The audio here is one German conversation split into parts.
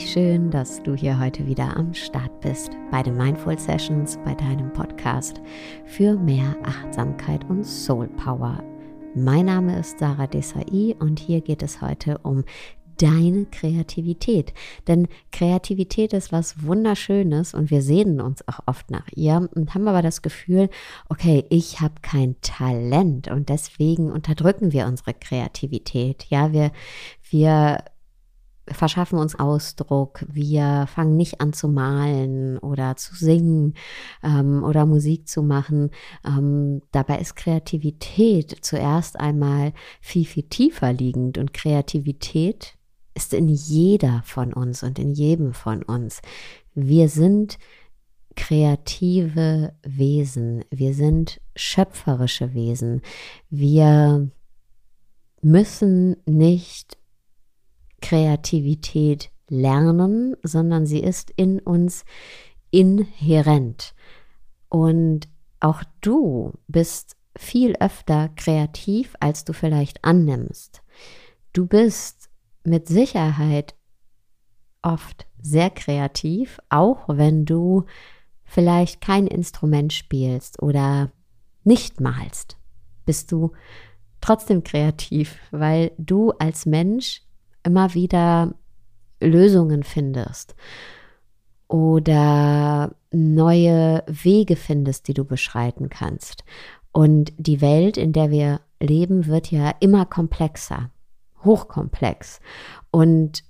schön, dass du hier heute wieder am Start bist bei den Mindful Sessions, bei deinem Podcast für mehr Achtsamkeit und Soul Power. Mein Name ist Sarah Desai und hier geht es heute um deine Kreativität. Denn Kreativität ist was Wunderschönes und wir sehnen uns auch oft nach ihr und haben aber das Gefühl, okay, ich habe kein Talent und deswegen unterdrücken wir unsere Kreativität. Ja, wir, wir verschaffen uns Ausdruck, wir fangen nicht an zu malen oder zu singen ähm, oder Musik zu machen. Ähm, dabei ist Kreativität zuerst einmal viel, viel tiefer liegend und Kreativität ist in jeder von uns und in jedem von uns. Wir sind kreative Wesen, wir sind schöpferische Wesen. Wir müssen nicht Kreativität lernen, sondern sie ist in uns inhärent. Und auch du bist viel öfter kreativ, als du vielleicht annimmst. Du bist mit Sicherheit oft sehr kreativ, auch wenn du vielleicht kein Instrument spielst oder nicht malst, bist du trotzdem kreativ, weil du als Mensch immer wieder Lösungen findest oder neue Wege findest, die du beschreiten kannst. Und die Welt, in der wir leben, wird ja immer komplexer, hochkomplex. Und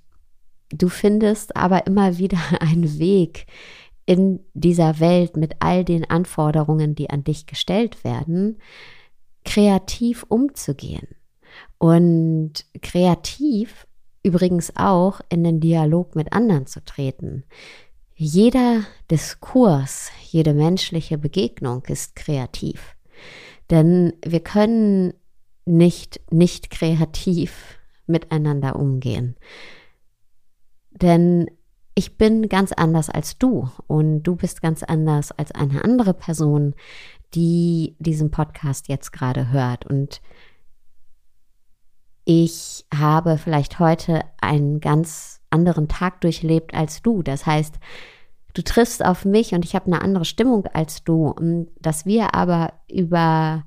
du findest aber immer wieder einen Weg in dieser Welt mit all den Anforderungen, die an dich gestellt werden, kreativ umzugehen. Und kreativ übrigens auch in den Dialog mit anderen zu treten. Jeder Diskurs, jede menschliche Begegnung ist kreativ. Denn wir können nicht nicht kreativ miteinander umgehen. Denn ich bin ganz anders als du und du bist ganz anders als eine andere Person, die diesen Podcast jetzt gerade hört. Und ich habe vielleicht heute einen ganz anderen Tag durchlebt als du. Das heißt, du triffst auf mich und ich habe eine andere Stimmung als du. dass wir aber über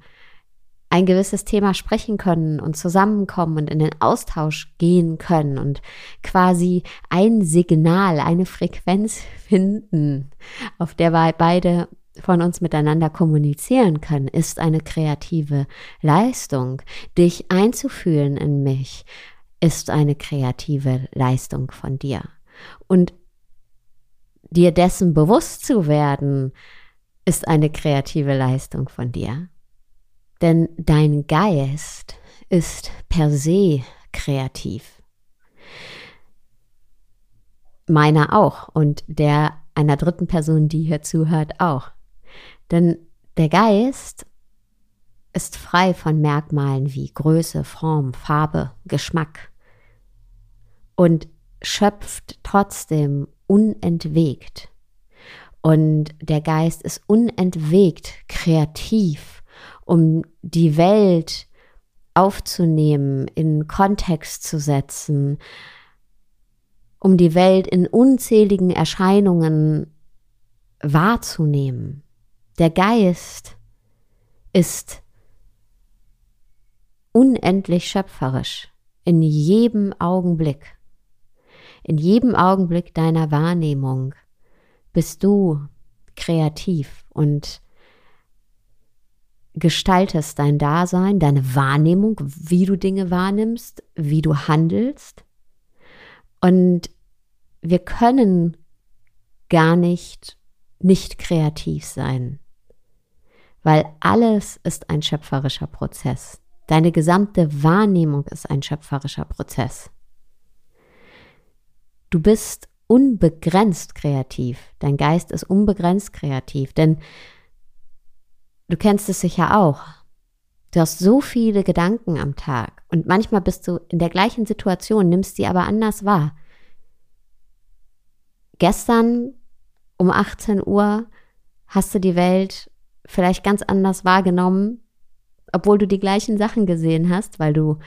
ein gewisses Thema sprechen können und zusammenkommen und in den Austausch gehen können und quasi ein Signal, eine Frequenz finden, auf der wir beide von uns miteinander kommunizieren können, ist eine kreative Leistung. Dich einzufühlen in mich ist eine kreative Leistung von dir. Und dir dessen bewusst zu werden, ist eine kreative Leistung von dir. Denn dein Geist ist per se kreativ. Meiner auch und der einer dritten Person, die hier zuhört, auch. Denn der Geist ist frei von Merkmalen wie Größe, Form, Farbe, Geschmack und schöpft trotzdem unentwegt. Und der Geist ist unentwegt kreativ, um die Welt aufzunehmen, in Kontext zu setzen, um die Welt in unzähligen Erscheinungen wahrzunehmen. Der Geist ist unendlich schöpferisch in jedem Augenblick. In jedem Augenblick deiner Wahrnehmung bist du kreativ und gestaltest dein Dasein, deine Wahrnehmung, wie du Dinge wahrnimmst, wie du handelst. Und wir können gar nicht nicht kreativ sein weil alles ist ein schöpferischer Prozess. Deine gesamte Wahrnehmung ist ein schöpferischer Prozess. Du bist unbegrenzt kreativ. Dein Geist ist unbegrenzt kreativ, denn du kennst es sicher auch. Du hast so viele Gedanken am Tag und manchmal bist du in der gleichen Situation, nimmst sie aber anders wahr. Gestern um 18 Uhr hast du die Welt vielleicht ganz anders wahrgenommen, obwohl du die gleichen Sachen gesehen hast, weil du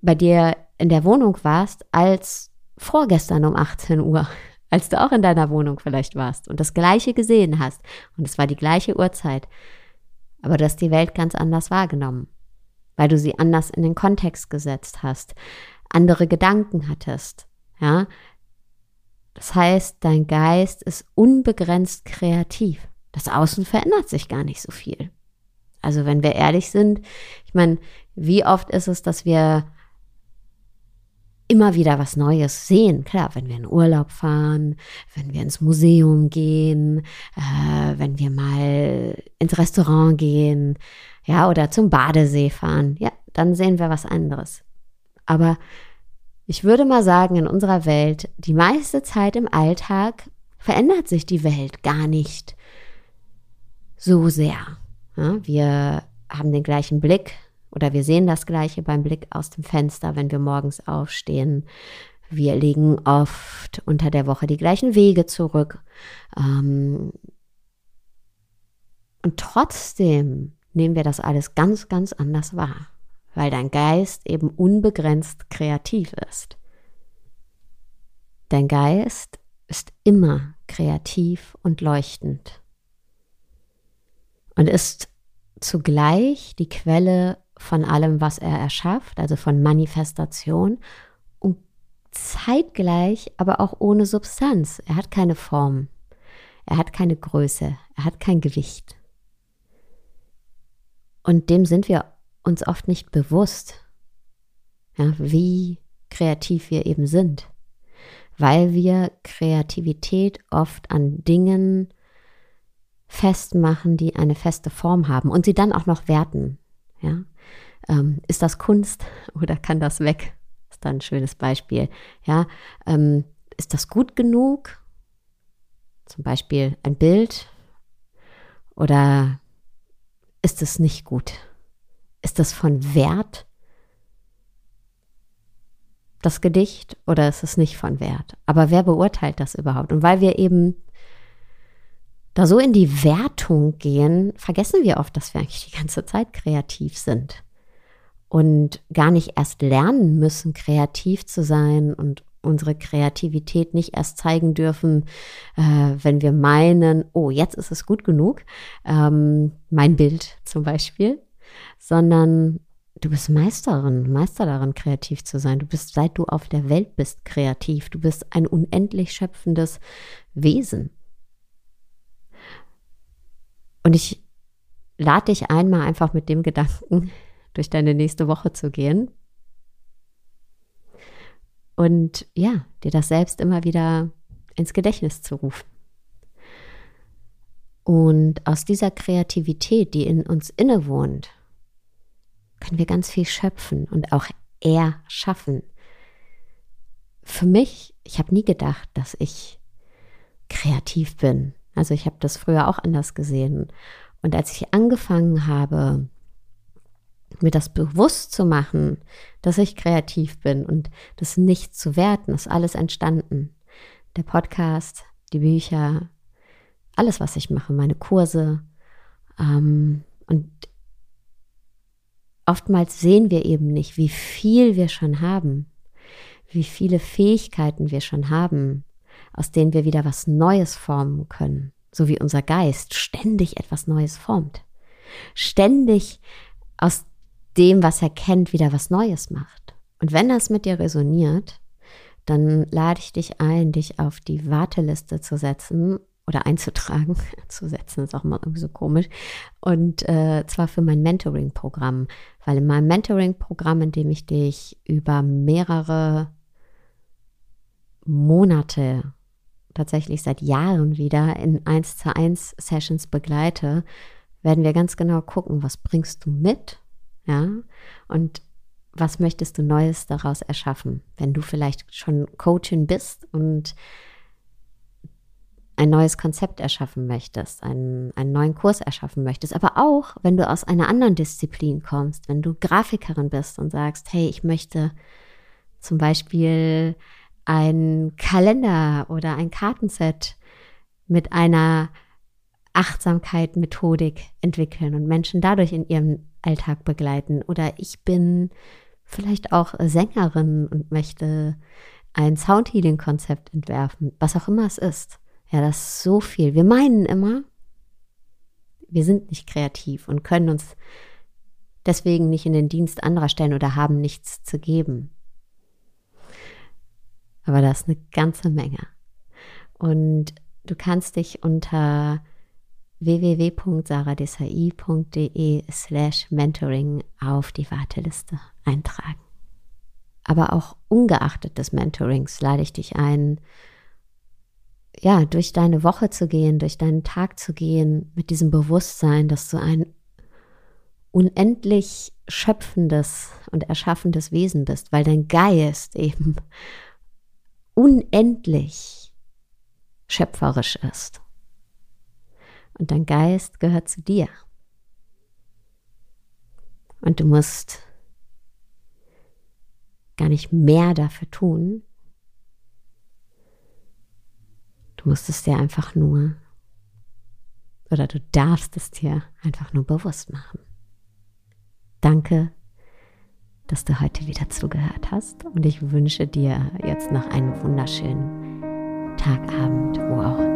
bei dir in der Wohnung warst, als vorgestern um 18 Uhr, als du auch in deiner Wohnung vielleicht warst und das gleiche gesehen hast und es war die gleiche Uhrzeit, aber du hast die Welt ganz anders wahrgenommen, weil du sie anders in den Kontext gesetzt hast, andere Gedanken hattest, ja. Das heißt, dein Geist ist unbegrenzt kreativ. Das Außen verändert sich gar nicht so viel. Also wenn wir ehrlich sind, ich meine, wie oft ist es, dass wir immer wieder was Neues sehen. Klar, wenn wir in Urlaub fahren, wenn wir ins Museum gehen, äh, wenn wir mal ins Restaurant gehen, ja, oder zum Badesee fahren, ja, dann sehen wir was anderes. Aber ich würde mal sagen, in unserer Welt, die meiste Zeit im Alltag verändert sich die Welt gar nicht so sehr. Ja, wir haben den gleichen Blick oder wir sehen das gleiche beim Blick aus dem Fenster, wenn wir morgens aufstehen. Wir legen oft unter der Woche die gleichen Wege zurück. Ähm, und trotzdem nehmen wir das alles ganz, ganz anders wahr, weil dein Geist eben unbegrenzt kreativ ist. Dein Geist ist immer kreativ und leuchtend und ist zugleich die Quelle von allem, was er erschafft, also von Manifestation und zeitgleich aber auch ohne Substanz. Er hat keine Form, er hat keine Größe, er hat kein Gewicht. Und dem sind wir uns oft nicht bewusst, ja, wie kreativ wir eben sind, weil wir Kreativität oft an Dingen festmachen, die eine feste Form haben und sie dann auch noch werten. Ja? Ähm, ist das Kunst oder kann das weg? Ist dann ein schönes Beispiel. Ja, ähm, ist das gut genug? Zum Beispiel ein Bild oder ist es nicht gut? Ist es von Wert? Das Gedicht oder ist es nicht von Wert? Aber wer beurteilt das überhaupt? Und weil wir eben da so in die Wertung gehen, vergessen wir oft, dass wir eigentlich die ganze Zeit kreativ sind und gar nicht erst lernen müssen, kreativ zu sein und unsere Kreativität nicht erst zeigen dürfen, äh, wenn wir meinen, oh, jetzt ist es gut genug, ähm, mein Bild zum Beispiel, sondern du bist Meisterin, Meister darin, kreativ zu sein. Du bist, seit du auf der Welt bist, kreativ. Du bist ein unendlich schöpfendes Wesen. Und ich lade dich einmal einfach mit dem Gedanken durch deine nächste Woche zu gehen. Und ja, dir das selbst immer wieder ins Gedächtnis zu rufen. Und aus dieser Kreativität, die in uns innewohnt, können wir ganz viel schöpfen und auch erschaffen. Für mich, ich habe nie gedacht, dass ich kreativ bin. Also ich habe das früher auch anders gesehen. Und als ich angefangen habe, mir das bewusst zu machen, dass ich kreativ bin und das nicht zu werten, ist alles entstanden. Der Podcast, die Bücher, alles, was ich mache, meine Kurse. Ähm, und oftmals sehen wir eben nicht, wie viel wir schon haben, wie viele Fähigkeiten wir schon haben, aus denen wir wieder was Neues formen können, so wie unser Geist ständig etwas Neues formt. Ständig aus dem, was er kennt, wieder was Neues macht. Und wenn das mit dir resoniert, dann lade ich dich ein, dich auf die Warteliste zu setzen oder einzutragen. zu setzen ist auch mal irgendwie so komisch. Und äh, zwar für mein Mentoring-Programm. Weil in meinem Mentoring-Programm, in dem ich dich über mehrere Monate, tatsächlich seit Jahren wieder in 1 zu 1 Sessions begleite, werden wir ganz genau gucken, was bringst du mit ja, und was möchtest du Neues daraus erschaffen? Wenn du vielleicht schon Coachin bist und ein neues Konzept erschaffen möchtest, einen, einen neuen Kurs erschaffen möchtest, aber auch, wenn du aus einer anderen Disziplin kommst, wenn du Grafikerin bist und sagst, hey, ich möchte zum Beispiel ein Kalender oder ein Kartenset mit einer Achtsamkeit, Methodik entwickeln und Menschen dadurch in ihrem Alltag begleiten. Oder ich bin vielleicht auch Sängerin und möchte ein Soundhealing-Konzept entwerfen, was auch immer es ist. Ja, das ist so viel. Wir meinen immer, wir sind nicht kreativ und können uns deswegen nicht in den Dienst anderer stellen oder haben nichts zu geben. Aber das ist eine ganze Menge. Und du kannst dich unter www.saradesai.de slash mentoring auf die Warteliste eintragen. Aber auch ungeachtet des Mentorings lade ich dich ein, ja, durch deine Woche zu gehen, durch deinen Tag zu gehen, mit diesem Bewusstsein, dass du ein unendlich schöpfendes und erschaffendes Wesen bist, weil dein Geist eben unendlich schöpferisch ist. Und dein Geist gehört zu dir. Und du musst gar nicht mehr dafür tun. Du musst es dir einfach nur, oder du darfst es dir einfach nur bewusst machen. Danke, dass du heute wieder zugehört hast. Und ich wünsche dir jetzt noch einen wunderschönen Tagabend, wo auch